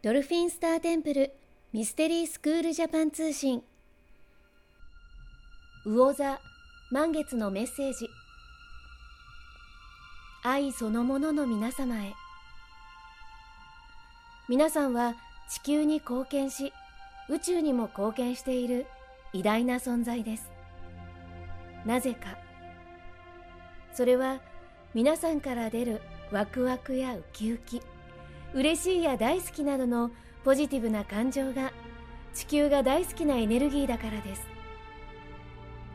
ドルフィンスターテンプルミステリースクールジャパン通信。魚座満月のメッセージ。愛そのものの皆様へ。皆さんは地球に貢献し宇宙にも貢献している偉大な存在です。なぜか。それは皆さんから出るワクワクやウキウキ。嬉しいや大好きなどのポジティブな感情が地球が大好きなエネルギーだからです。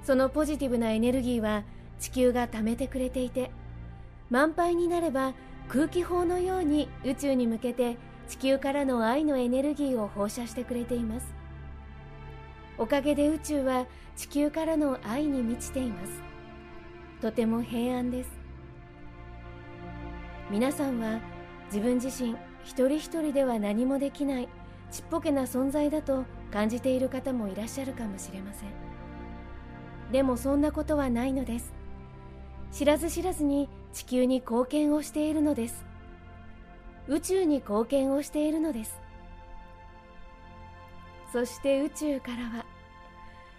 そのポジティブなエネルギーは地球が貯めてくれていて満杯になれば空気砲のように宇宙に向けて地球からの愛のエネルギーを放射してくれています。おかげで宇宙は地球からの愛に満ちています。とても平安です。皆さんは自分自身一人一人では何もできないちっぽけな存在だと感じている方もいらっしゃるかもしれません。でもそんなことはないのです。知らず知らずに地球に貢献をしているのです。宇宙に貢献をしているのです。そして宇宙からは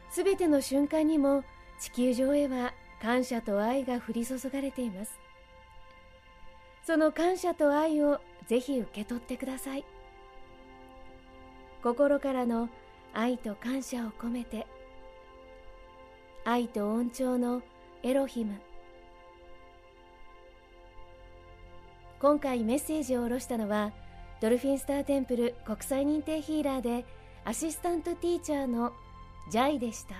すべての瞬間にも地球上へは感謝と愛が降り注がれています。その感謝と愛をぜひ受け取ってください。心からの愛と感謝を込めて愛と恩寵のエロヒム。今回メッセージを下ろしたのはドルフィンスターテンプル国際認定ヒーラーでアシスタントティーチャーのジャイでした。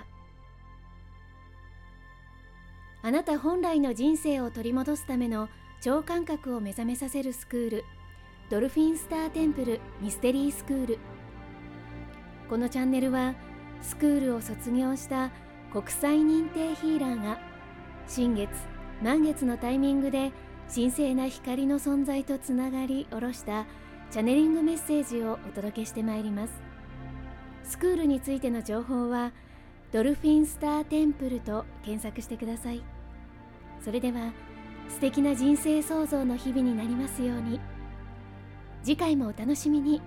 あなた本来の人生を取り戻すための超感覚を目覚めさせるスクールドルフィンスターテンプルミステリースクール。このチャンネルはスクールを卒業した国際認定ヒーラーが新月満月のタイミングで神聖な光の存在とつながり下ろしたチャネリングメッセージをお届けしてまいります。スクールについての情報はドルフィンスターテンプルと検索してください。それでは素敵な人生創造の日々になりますように。次回もお楽しみに。